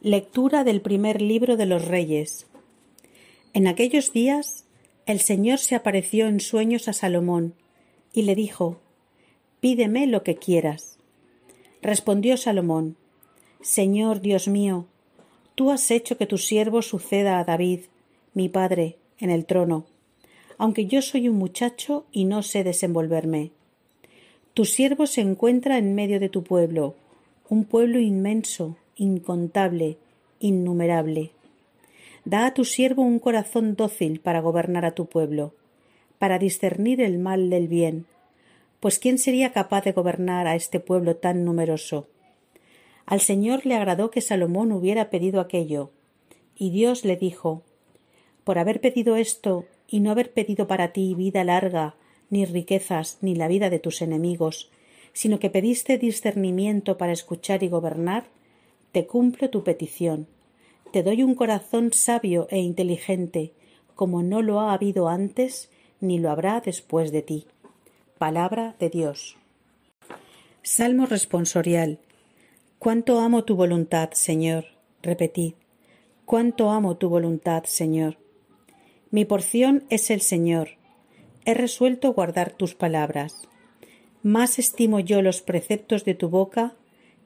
Lectura del primer libro de los Reyes. En aquellos días el Señor se apareció en sueños a Salomón y le dijo, Pídeme lo que quieras. Respondió Salomón, Señor Dios mío, tú has hecho que tu siervo suceda a David, mi padre, en el trono, aunque yo soy un muchacho y no sé desenvolverme. Tu siervo se encuentra en medio de tu pueblo, un pueblo inmenso, incontable, innumerable. Da a tu siervo un corazón dócil para gobernar a tu pueblo, para discernir el mal del bien, pues ¿quién sería capaz de gobernar a este pueblo tan numeroso? Al Señor le agradó que Salomón hubiera pedido aquello, y Dios le dijo Por haber pedido esto y no haber pedido para ti vida larga, ni riquezas, ni la vida de tus enemigos, sino que pediste discernimiento para escuchar y gobernar, te cumplo tu petición. Te doy un corazón sabio e inteligente, como no lo ha habido antes, ni lo habrá después de ti. Palabra de Dios. Salmo responsorial. Cuánto amo tu voluntad, Señor. Repetid. Cuánto amo tu voluntad, Señor. Mi porción es el Señor. He resuelto guardar tus palabras. Más estimo yo los preceptos de tu boca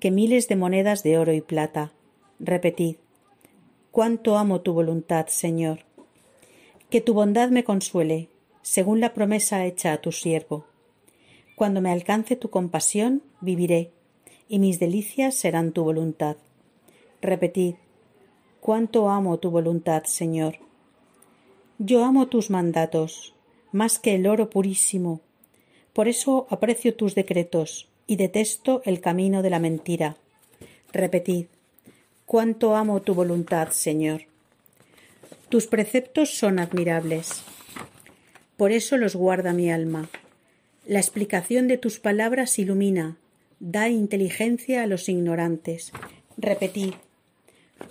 que miles de monedas de oro y plata. Repetid, cuánto amo tu voluntad, Señor. Que tu bondad me consuele, según la promesa hecha a tu siervo. Cuando me alcance tu compasión, viviré, y mis delicias serán tu voluntad. Repetid, cuánto amo tu voluntad, Señor. Yo amo tus mandatos, más que el oro purísimo. Por eso aprecio tus decretos, y detesto el camino de la mentira. Repetid, cuánto amo tu voluntad, Señor. Tus preceptos son admirables. Por eso los guarda mi alma. La explicación de tus palabras ilumina, da inteligencia a los ignorantes. Repetid,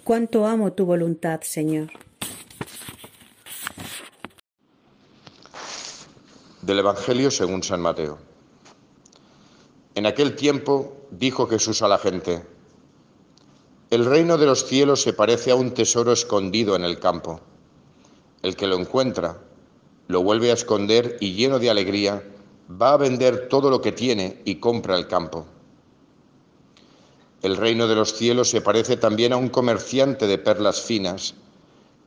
cuánto amo tu voluntad, Señor. Del Evangelio según San Mateo. En aquel tiempo dijo Jesús a la gente, El reino de los cielos se parece a un tesoro escondido en el campo. El que lo encuentra, lo vuelve a esconder y lleno de alegría, va a vender todo lo que tiene y compra el campo. El reino de los cielos se parece también a un comerciante de perlas finas,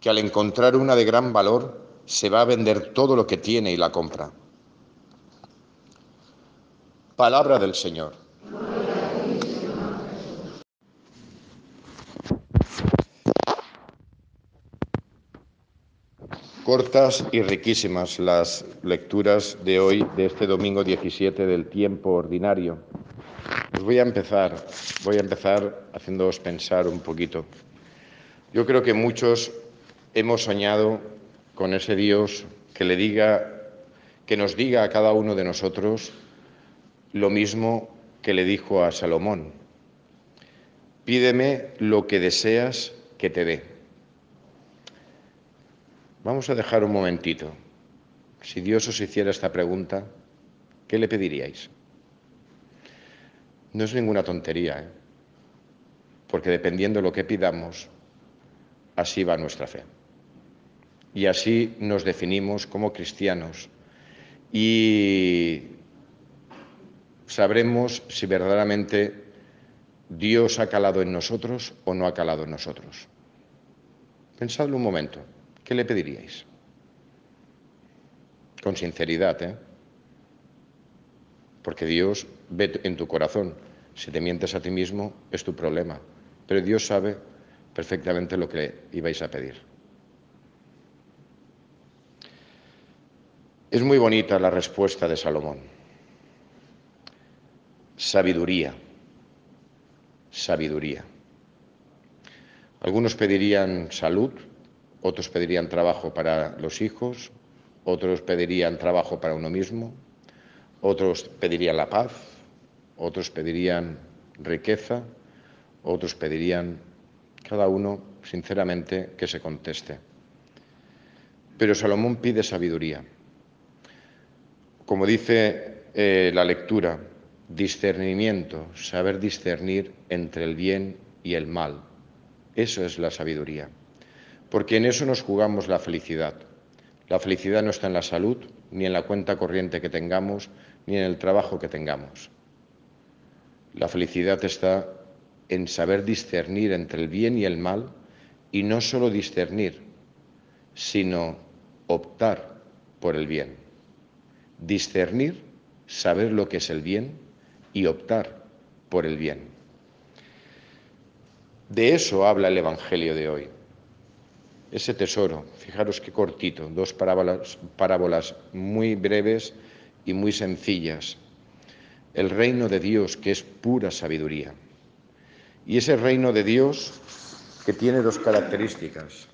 que al encontrar una de gran valor, se va a vender todo lo que tiene y la compra. Palabra del Señor. Cortas y riquísimas las lecturas de hoy, de este domingo 17 del tiempo ordinario. Pues voy a empezar, voy a empezar haciéndoos pensar un poquito. Yo creo que muchos hemos soñado con ese Dios que le diga, que nos diga a cada uno de nosotros lo mismo que le dijo a Salomón, pídeme lo que deseas que te dé. Vamos a dejar un momentito. Si Dios os hiciera esta pregunta, ¿qué le pediríais? No es ninguna tontería, ¿eh? porque dependiendo de lo que pidamos, así va nuestra fe. Y así nos definimos como cristianos. Y sabremos si verdaderamente Dios ha calado en nosotros o no ha calado en nosotros. Pensadlo un momento. ¿Qué le pediríais? Con sinceridad, ¿eh? Porque Dios ve en tu corazón. Si te mientes a ti mismo, es tu problema. Pero Dios sabe perfectamente lo que ibais a pedir. Es muy bonita la respuesta de Salomón sabiduría, sabiduría. Algunos pedirían salud, otros pedirían trabajo para los hijos, otros pedirían trabajo para uno mismo, otros pedirían la paz, otros pedirían riqueza, otros pedirían, cada uno sinceramente, que se conteste. Pero Salomón pide sabiduría. Como dice eh, la lectura, discernimiento, saber discernir entre el bien y el mal. Eso es la sabiduría. Porque en eso nos jugamos la felicidad. La felicidad no está en la salud, ni en la cuenta corriente que tengamos, ni en el trabajo que tengamos. La felicidad está en saber discernir entre el bien y el mal y no solo discernir, sino optar por el bien. Discernir, saber lo que es el bien y optar por el bien. De eso habla el Evangelio de hoy. Ese tesoro, fijaros qué cortito, dos parábolas, parábolas muy breves y muy sencillas. El reino de Dios que es pura sabiduría. Y ese reino de Dios que tiene dos características.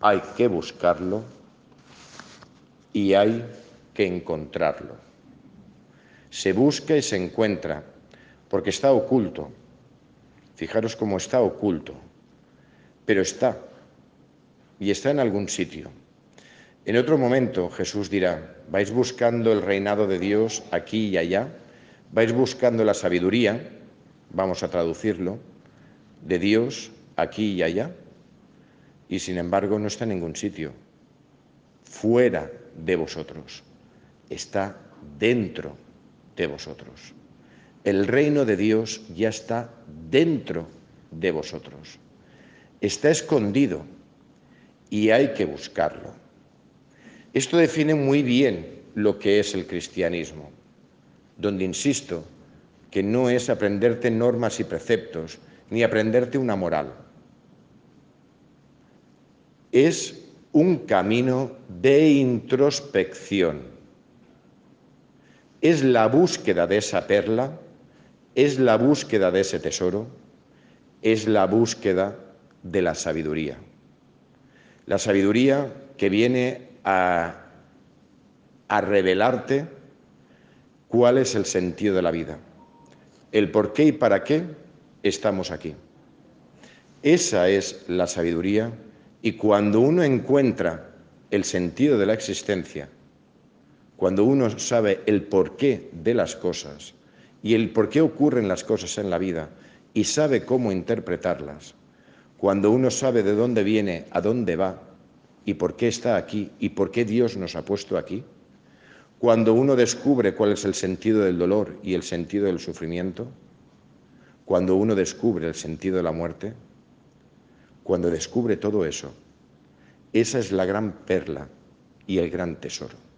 Hay que buscarlo y hay que encontrarlo. Se busca y se encuentra porque está oculto. Fijaros cómo está oculto, pero está y está en algún sitio. En otro momento Jesús dirá, vais buscando el reinado de Dios aquí y allá, vais buscando la sabiduría, vamos a traducirlo, de Dios aquí y allá, y sin embargo no está en ningún sitio, fuera de vosotros, está dentro de vosotros. El reino de Dios ya está dentro de vosotros, está escondido y hay que buscarlo. Esto define muy bien lo que es el cristianismo, donde insisto que no es aprenderte normas y preceptos, ni aprenderte una moral. Es un camino de introspección. Es la búsqueda de esa perla, es la búsqueda de ese tesoro, es la búsqueda de la sabiduría. La sabiduría que viene a, a revelarte cuál es el sentido de la vida, el por qué y para qué estamos aquí. Esa es la sabiduría y cuando uno encuentra el sentido de la existencia, cuando uno sabe el porqué de las cosas y el por qué ocurren las cosas en la vida y sabe cómo interpretarlas, cuando uno sabe de dónde viene, a dónde va y por qué está aquí y por qué Dios nos ha puesto aquí, cuando uno descubre cuál es el sentido del dolor y el sentido del sufrimiento, cuando uno descubre el sentido de la muerte, cuando descubre todo eso, esa es la gran perla y el gran tesoro.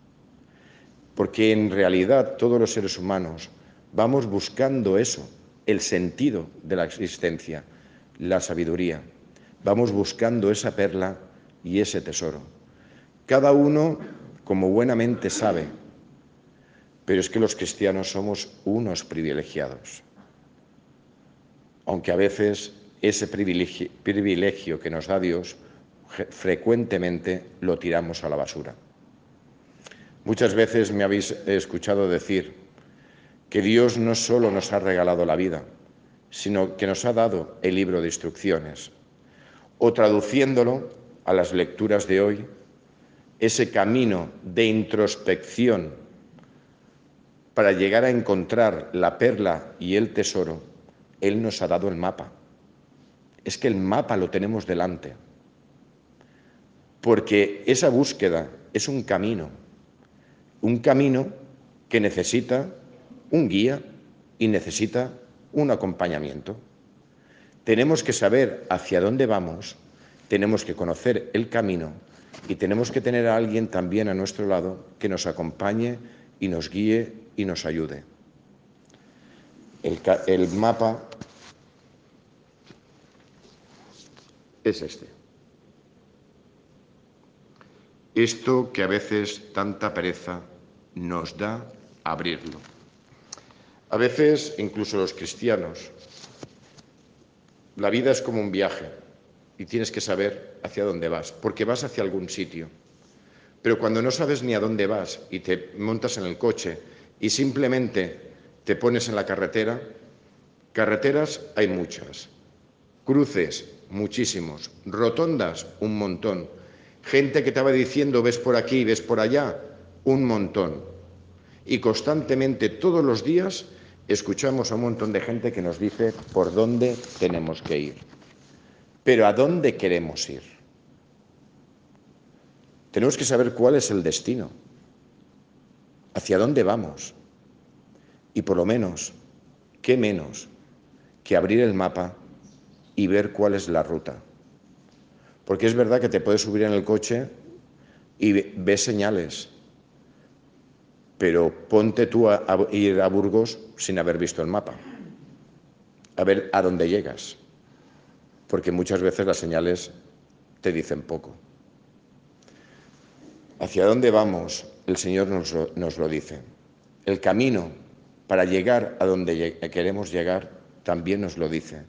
Porque en realidad todos los seres humanos vamos buscando eso, el sentido de la existencia, la sabiduría. Vamos buscando esa perla y ese tesoro. Cada uno como buenamente sabe, pero es que los cristianos somos unos privilegiados. Aunque a veces ese privilegio, que nos da Dios frecuentemente lo tiramos a la basura. Muchas veces me habéis escuchado decir que Dios no solo nos ha regalado la vida, sino que nos ha dado el libro de instrucciones. O traduciéndolo a las lecturas de hoy, ese camino de introspección para llegar a encontrar la perla y el tesoro, Él nos ha dado el mapa es que el mapa lo tenemos delante. Porque esa búsqueda es un camino, un camino que necesita un guía y necesita un acompañamiento. Tenemos que saber hacia dónde vamos, tenemos que conocer el camino y tenemos que tener a alguien también a nuestro lado que nos acompañe y nos guíe y nos ayude. El, el mapa es este. Esto que a veces tanta pereza nos da abrirlo. A veces, incluso los cristianos, la vida es como un viaje y tienes que saber hacia dónde vas, porque vas hacia algún sitio. Pero cuando no sabes ni a dónde vas y te montas en el coche y simplemente te pones en la carretera, carreteras hay muchas, cruces muchísimos. Rotondas, un montón. Gente que te va diciendo, ves por aquí, ves por allá, un montón. Y constantemente, todos los días, escuchamos a un montón de gente que nos dice por dónde tenemos que ir. Pero ¿a dónde queremos ir? Tenemos que saber cuál es el destino, hacia dónde vamos. Y por lo menos, ¿qué menos que abrir el mapa y ver cuál es la ruta? Porque es verdad que te puedes subir en el coche y ves señales, pero ponte tú a, ir a Burgos sin haber visto el mapa, a ver a dónde llegas, porque muchas veces las señales te dicen poco. Hacia dónde vamos, el Señor nos lo, dice. El camino para llegar a donde queremos llegar también nos lo dice.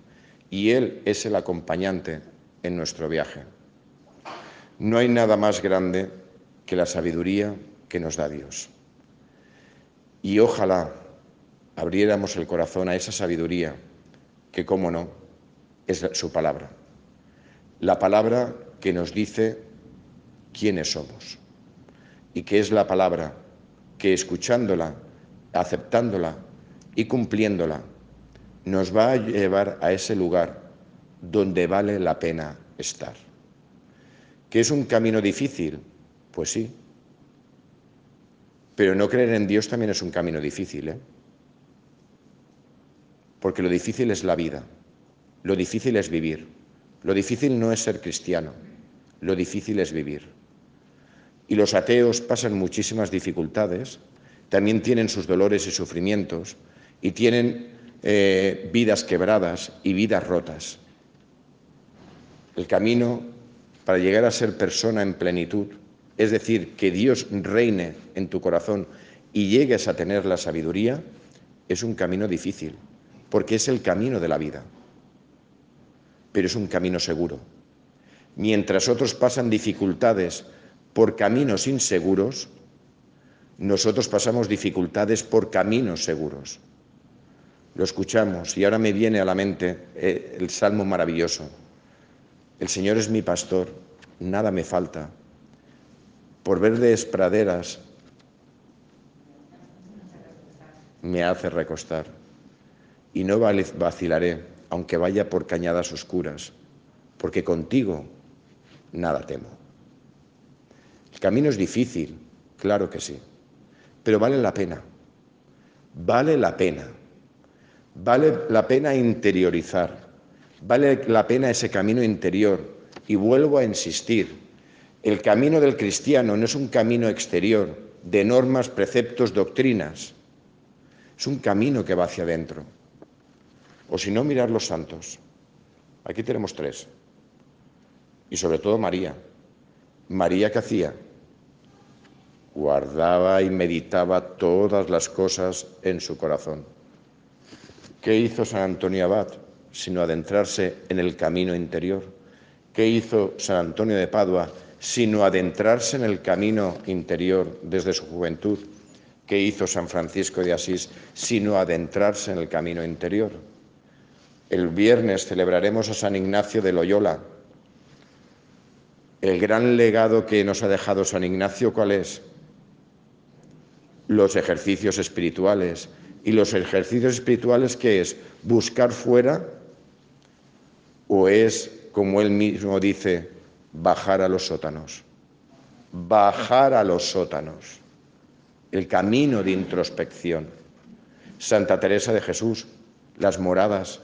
Y Él es el acompañante en nuestro viaje. No hay nada más grande que la sabiduría que nos da Dios. Y ojalá abriéramos el corazón a esa sabiduría que, cómo no, es su palabra. La palabra que nos dice quiénes somos y que es la palabra que escuchándola, aceptándola y cumpliéndola, nos va a llevar a ese lugar donde vale la pena estar. ¿Que es un camino difícil? Pues sí. Pero no creer en Dios también es un camino difícil, ¿eh? Porque lo difícil es la vida, lo difícil es vivir, lo difícil no es ser cristiano, lo difícil es vivir. Y los ateos pasan muchísimas dificultades, también tienen sus dolores y sufrimientos, y tienen eh, vidas quebradas y vidas rotas. El camino para llegar a ser persona en plenitud, es decir, que Dios reine en tu corazón y llegues a tener la sabiduría, es un camino difícil, porque es el camino de la vida, pero es un camino seguro. Mientras otros pasan dificultades por caminos inseguros, nosotros pasamos dificultades por caminos seguros. Lo escuchamos y ahora me viene a la mente eh, el salmo maravilloso. El Señor es mi pastor, nada me falta. Por verdes praderas me hace recostar. Y no vacilaré, aunque vaya por cañadas oscuras, porque contigo nada temo. El camino es difícil, claro que sí, pero vale la pena. Vale la pena. Vale la pena interiorizar Vale la pena ese camino interior. Y vuelvo a insistir, el camino del cristiano no es un camino exterior de normas, preceptos, doctrinas. Es un camino que va hacia adentro. O si no, mirar los santos. Aquí tenemos tres. Y sobre todo María. María que hacía? Guardaba y meditaba todas las cosas en su corazón. ¿Qué hizo San Antonio Abad? sino adentrarse en el camino interior. ¿Qué hizo San Antonio de Padua? Sino adentrarse en el camino interior desde su juventud. ¿Qué hizo San Francisco de Asís? Sino adentrarse en el camino interior. El viernes celebraremos a San Ignacio de Loyola. El gran legado que nos ha dejado San Ignacio, ¿cuál es? Los ejercicios espirituales. ¿Y los ejercicios espirituales qué es? Buscar fuera o es, como él mismo dice, bajar a los sótanos. Bajar a los sótanos. El camino de introspección. Santa Teresa de Jesús, las moradas.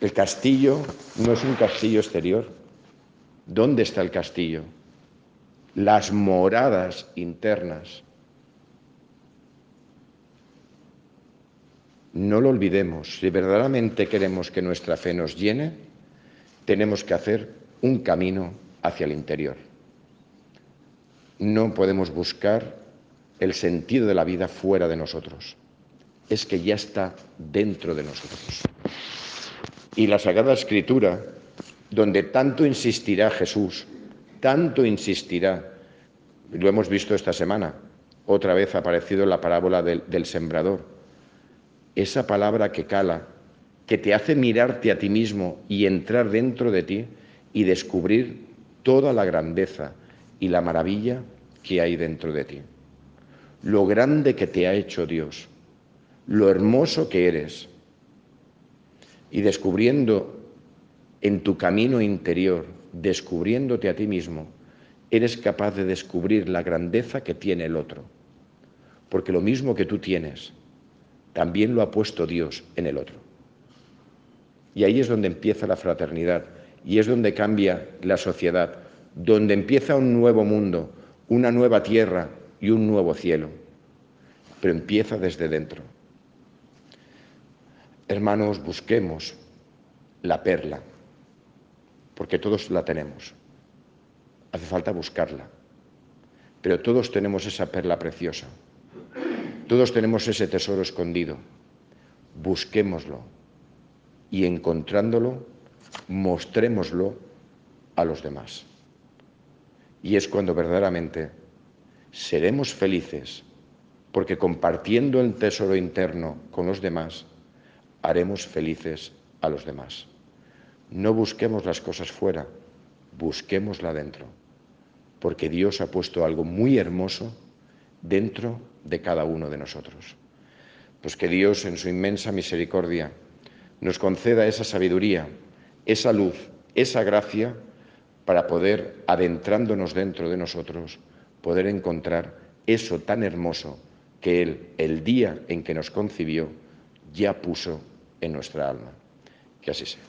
El castillo no es un castillo exterior. ¿Dónde está el castillo? Las moradas internas. No lo olvidemos. Si verdaderamente queremos que nuestra fe nos llene, tenemos que hacer un camino hacia el interior. No podemos buscar el sentido de la vida fuera de nosotros. Es que ya está dentro de nosotros. Y la Sagrada Escritura, donde tanto insistirá Jesús, tanto insistirá, lo hemos visto esta semana, otra vez ha aparecido la parábola del, del sembrador, esa palabra que cala, que te hace mirarte a ti mismo y entrar dentro de ti y descubrir toda la grandeza y la maravilla que hay dentro de ti. Lo grande que te ha hecho Dios, lo hermoso que eres. Y descubriendo en tu camino interior, descubriéndote a ti mismo, eres capaz de descubrir la grandeza que tiene el otro. Porque lo mismo que tú tienes, también lo ha puesto Dios en el otro. Y ahí es donde empieza la fraternidad y es donde cambia la sociedad, donde empieza un nuevo mundo, una nueva tierra y un nuevo cielo. Pero empieza desde dentro. Hermanos, busquemos la perla, porque todos la tenemos. Hace falta buscarla. Pero todos tenemos esa perla preciosa. Todos tenemos ese tesoro escondido. Busquémoslo y encontrándolo, mostrémoslo a los demás. Y es cuando verdaderamente seremos felices, porque compartiendo el tesoro interno con los demás, haremos felices a los demás. No busquemos las cosas fuera, busquémosla dentro, porque Dios ha puesto algo muy hermoso dentro de cada uno de nosotros. Pues que Dios en su inmensa misericordia nos conceda esa sabiduría, esa luz, esa gracia para poder, adentrándonos dentro de nosotros, poder encontrar eso tan hermoso que Él, el día en que nos concibió, ya puso en nuestra alma. Que así sea.